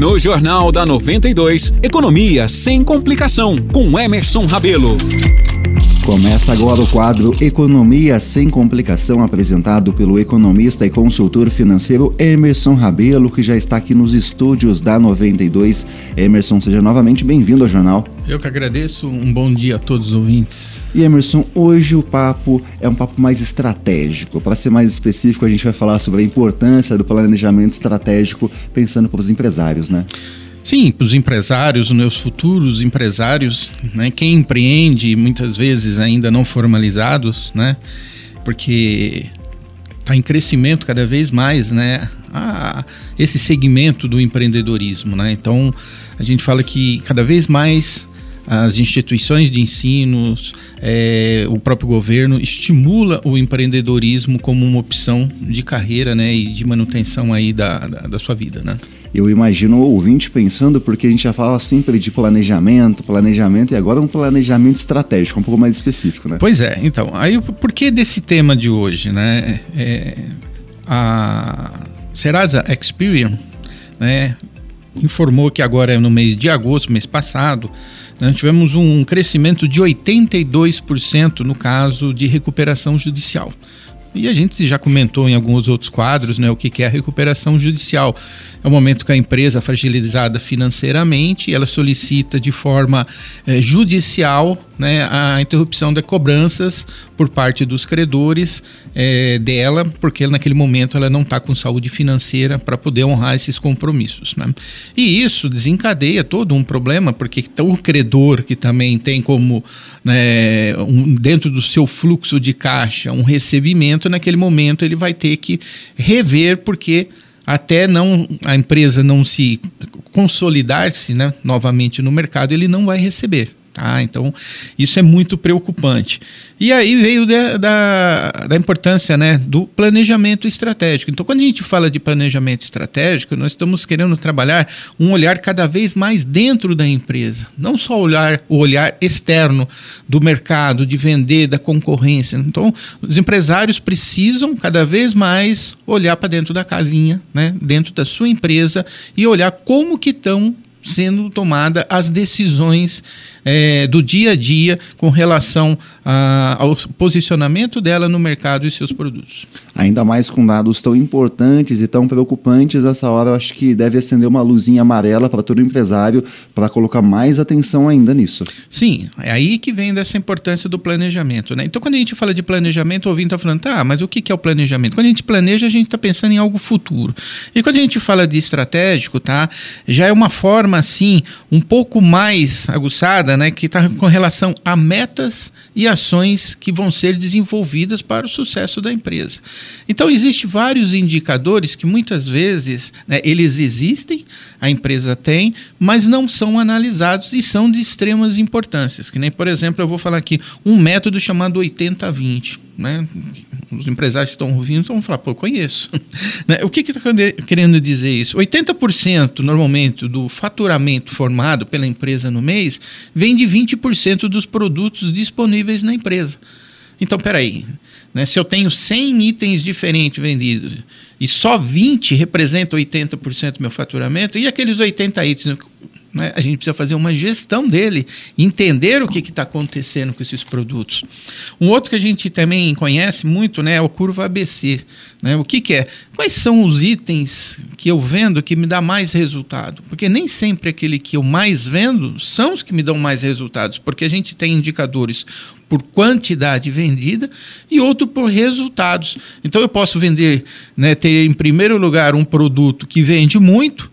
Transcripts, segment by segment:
No Jornal da 92, Economia sem complicação, com Emerson Rabelo. Começa agora o quadro Economia sem complicação, apresentado pelo economista e consultor financeiro Emerson Rabelo, que já está aqui nos estúdios da 92. Emerson, seja novamente bem-vindo ao jornal. Eu que agradeço, um bom dia a todos os ouvintes. E Emerson, hoje o papo é um papo mais estratégico. Para ser mais específico, a gente vai falar sobre a importância do planejamento estratégico pensando para os empresários, né? Sim, para os empresários, meus futuros empresários, né, quem empreende, muitas vezes ainda não formalizados, né, porque está em crescimento cada vez mais, né, esse segmento do empreendedorismo, né. Então a gente fala que cada vez mais as instituições de ensino, é, o próprio governo estimula o empreendedorismo como uma opção de carreira, né, e de manutenção aí da, da, da sua vida, né. Eu imagino o ouvinte pensando, porque a gente já fala sempre de planejamento, planejamento, e agora um planejamento estratégico, um pouco mais específico, né? Pois é, então, aí por que desse tema de hoje, né? É, a Serasa Experian, né, informou que agora no mês de agosto, mês passado, nós tivemos um crescimento de 82% no caso de recuperação judicial. E a gente já comentou em alguns outros quadros né, o que é a recuperação judicial. É o momento que a empresa fragilizada financeiramente, ela solicita de forma eh, judicial né, a interrupção de cobranças por parte dos credores eh, dela, porque naquele momento ela não está com saúde financeira para poder honrar esses compromissos. Né? E isso desencadeia todo um problema, porque o credor que também tem como né, um, dentro do seu fluxo de caixa um recebimento, naquele momento ele vai ter que rever, porque até não a empresa não se consolidar-se né, novamente no mercado, ele não vai receber. Tá? Então, isso é muito preocupante. E aí veio da, da, da, importância né, do planejamento estratégico. Então, quando a gente fala de planejamento estratégico, nós estamos querendo trabalhar um olhar cada vez mais dentro da empresa. Não só olhar o olhar externo do mercado, de vender, da concorrência. Então, os empresários precisam cada vez mais olhar para dentro da casinha, né, dentro da sua empresa e olhar como que estão sendo tomadas as decisões é, do dia a dia com relação a, ao posicionamento dela no mercado e seus produtos. Ainda mais com dados tão importantes e tão preocupantes, essa hora eu acho que deve acender uma luzinha amarela para todo empresário para colocar mais atenção ainda nisso. Sim, é aí que vem dessa importância do planejamento. Né? Então, quando a gente fala de planejamento, o ouvinte está falando, tá, mas o que é o planejamento? Quando a gente planeja, a gente está pensando em algo futuro. E quando a gente fala de estratégico, tá, já é uma forma, assim, um pouco mais aguçada, né, que está com relação a metas e ações que vão ser desenvolvidas para o sucesso da empresa. Então, existem vários indicadores que muitas vezes né, eles existem, a empresa tem, mas não são analisados e são de extremas importâncias. Que nem, por exemplo, eu vou falar aqui um método chamado 80-20. Né? Os empresários que estão ouvindo vão falar, pô, conheço. né? O que está querendo dizer isso? 80% normalmente do faturamento formado pela empresa no mês vem de 20% dos produtos disponíveis na empresa. Então, peraí, né? se eu tenho 100 itens diferentes vendidos e só 20 representam 80% do meu faturamento, e aqueles 80 itens, né? A gente precisa fazer uma gestão dele, entender o que está acontecendo com esses produtos. Um outro que a gente também conhece muito né, é o curva ABC. Né? O que, que é? Quais são os itens que eu vendo que me dá mais resultado? Porque nem sempre aquele que eu mais vendo são os que me dão mais resultados, porque a gente tem indicadores por quantidade vendida e outro por resultados. Então eu posso vender, né, ter em primeiro lugar um produto que vende muito,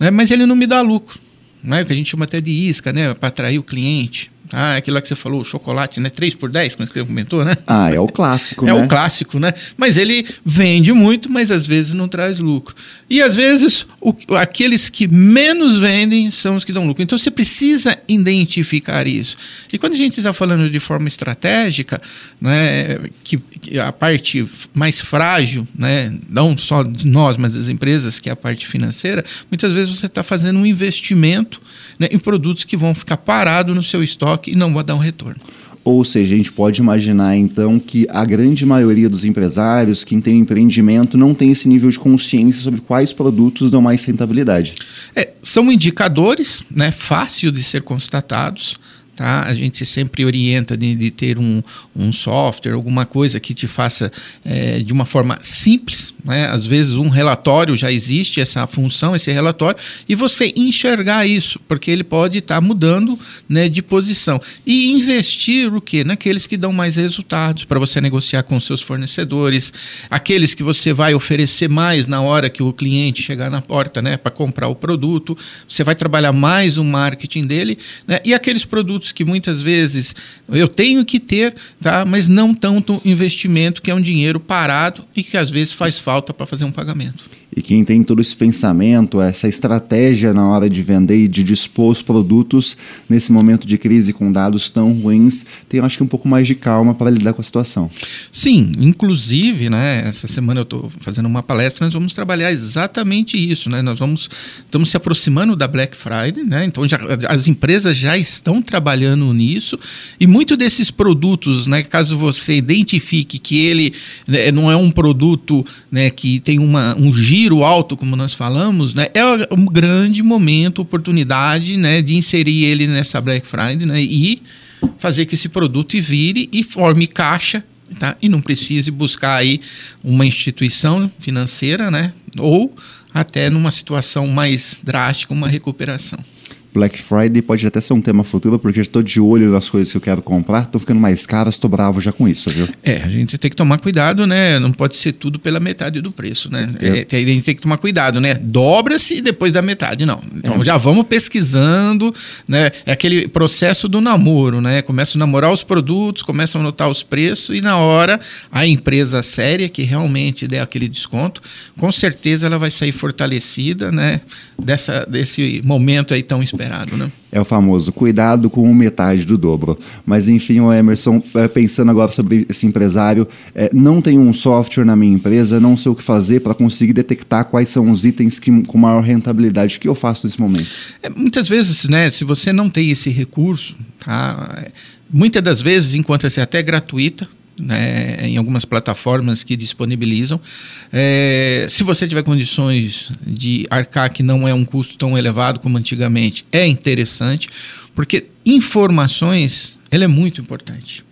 né, mas ele não me dá lucro né, que a gente chama até de isca, né, para atrair o cliente. Ah, aquilo lá que você falou, o chocolate, né? 3 por 10, como você comentou, né? Ah, é o clássico, é né? É o clássico, né? Mas ele vende muito, mas às vezes não traz lucro. E às vezes o, aqueles que menos vendem são os que dão lucro. Então você precisa identificar isso. E quando a gente está falando de forma estratégica, né, que, que, a parte mais frágil, né, não só de nós, mas das empresas, que é a parte financeira, muitas vezes você está fazendo um investimento né, em produtos que vão ficar parados no seu estoque e não vão dar um retorno. Ou seja, a gente pode imaginar então que a grande maioria dos empresários, quem tem empreendimento, não tem esse nível de consciência sobre quais produtos dão mais rentabilidade. É, são indicadores, né, fácil de ser constatados, Tá? A gente sempre orienta de, de ter um, um, software, alguma coisa que te faça é, de uma forma simples. Né? Às vezes, um relatório já existe essa função, esse relatório, e você enxergar isso, porque ele pode estar tá mudando né, de posição. E investir o quê? Naqueles que dão mais resultados para você negociar com seus fornecedores, aqueles que você vai oferecer mais na hora que o cliente chegar na porta né, para comprar o produto, você vai trabalhar mais o marketing dele, né, e aqueles produtos que muitas vezes eu tenho que ter, tá? mas não tanto investimento, que é um dinheiro parado e que às vezes faz falta para fazer um pagamento. E quem tem todo esse pensamento, essa estratégia na hora de vender e de dispor os produtos nesse momento de crise com dados tão ruins, tem acho que um pouco mais de calma para lidar com a situação. Sim, inclusive, né, essa semana eu estou fazendo uma palestra, nós vamos trabalhar exatamente isso, né? Nós vamos estamos se aproximando da Black Friday, né? Então já, as empresas já estão trabalhando nisso e muito desses produtos, né, caso você identifique que ele né, não é um produto, né, que tem uma um giro giro alto, como nós falamos, né, é um grande momento, oportunidade né, de inserir ele nessa Black Friday né, e fazer que esse produto vire e forme caixa tá? e não precise buscar aí uma instituição financeira né, ou até numa situação mais drástica, uma recuperação. Black Friday pode até ser um tema futuro, porque estou de olho nas coisas que eu quero comprar, estão ficando mais caras, estou bravo já com isso, viu? É, a gente tem que tomar cuidado, né? Não pode ser tudo pela metade do preço, né? É. É, a gente tem que tomar cuidado, né? Dobra-se e depois da metade, não. Então é. já vamos pesquisando, né? É aquele processo do namoro, né? Começa a namorar os produtos, começa a anotar os preços e na hora a empresa séria que realmente der aquele desconto, com certeza ela vai sair fortalecida, né? Dessa, desse momento aí tão especial né? É o famoso cuidado com metade do dobro. Mas enfim, o Emerson, é, pensando agora sobre esse empresário, é, não tenho um software na minha empresa, não sei o que fazer para conseguir detectar quais são os itens que, com maior rentabilidade. O que eu faço nesse momento? É, muitas vezes, né, se você não tem esse recurso, tá, é, muitas das vezes encontra-se até gratuita, né, em algumas plataformas que disponibilizam. É, se você tiver condições de arcar que não é um custo tão elevado como antigamente, é interessante, porque informações é muito importante.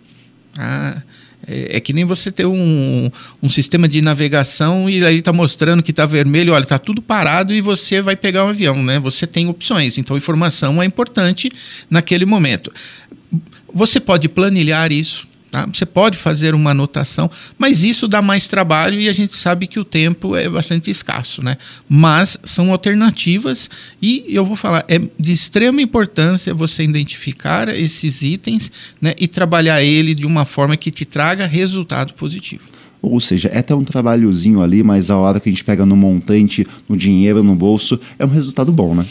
Tá? É, é, que nem você ter um, um sistema de navegação e aí está mostrando que está vermelho, olha, está tudo parado e você vai pegar um avião, né? Você tem opções, então informação é importante naquele momento. Você pode planilhar isso, Tá? Você pode fazer uma anotação, mas isso dá mais trabalho e a gente sabe que o tempo é bastante escasso. Né? Mas são alternativas e eu vou falar, é de extrema importância você identificar esses itens né, e trabalhar ele de uma forma que te traga resultado positivo. Ou seja, é até um trabalhozinho ali, mas a hora que a gente pega no montante, no dinheiro, no bolso, é um resultado bom, né?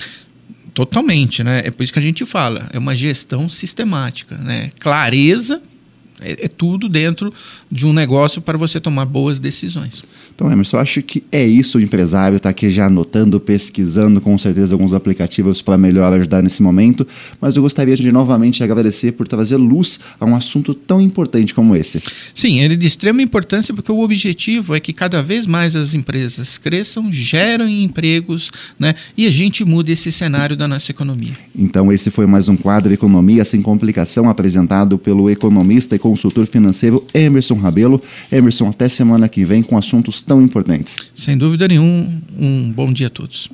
Totalmente, né? É por isso que a gente fala, é uma gestão sistemática, né? Clareza é, é, tudo dentro de um negócio para você tomar boas decisões. Então, Emerson, eu acho que é isso o empresário está aqui já anotando, pesquisando com certeza alguns aplicativos para melhor ajudar nesse momento, mas eu gostaria de novamente agradecer por trazer luz a um assunto tão importante como esse. Sim, ele é de extrema importância porque o objetivo é que cada vez mais as empresas cresçam, gerem empregos, né, e a gente mude esse cenário da nossa economia. Então, esse foi mais um quadro Economia sem complicação apresentado pelo economista e consultor financeiro Emerson Rabelo. Emerson, até semana que vem com assuntos tão importantes. Sem dúvida nenhuma, um bom dia a todos.